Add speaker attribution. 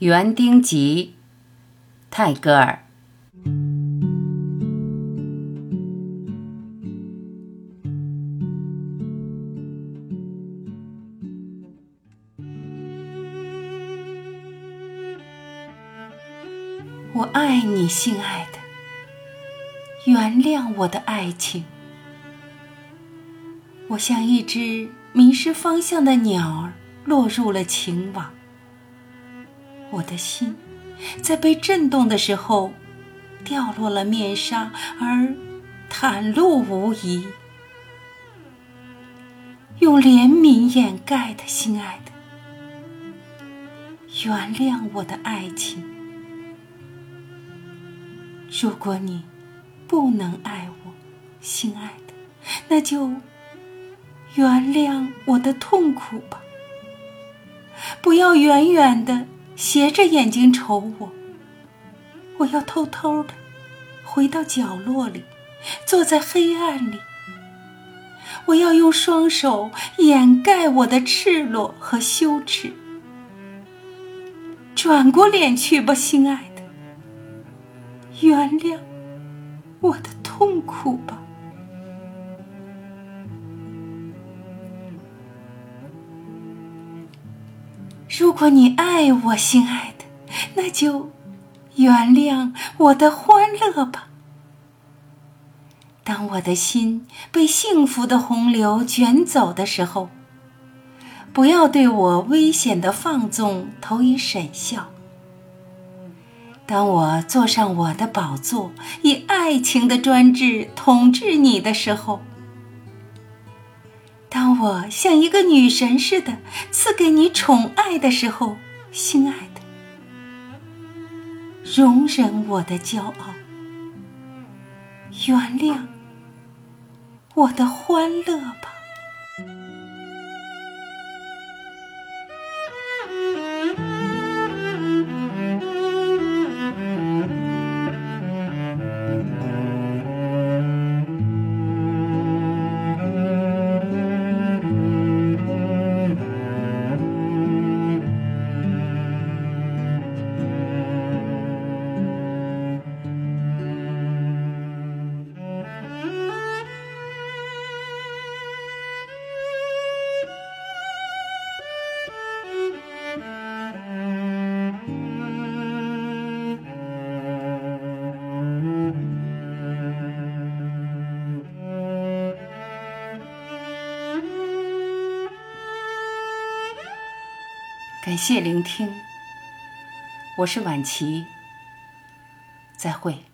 Speaker 1: 园丁集，泰戈尔。我爱你，心爱的，原谅我的爱情。我像一只迷失方向的鸟儿，落入了情网。我的心在被震动的时候，掉落了面纱，而袒露无遗。用怜悯掩盖的，心爱的，原谅我的爱情。如果你不能爱我，心爱的，那就原谅我的痛苦吧。不要远远的。斜着眼睛瞅我，我要偷偷的回到角落里，坐在黑暗里。我要用双手掩盖我的赤裸和羞耻。转过脸去吧，心爱的，原谅我的痛苦吧。如果你爱我，心爱的，那就原谅我的欢乐吧。当我的心被幸福的洪流卷走的时候，不要对我危险的放纵投以审笑。当我坐上我的宝座，以爱情的专制统治你的时候。我像一个女神似的赐给你宠爱的时候，心爱的，容忍我的骄傲，原谅我的欢乐吧。感谢聆听，我是晚琪，再会。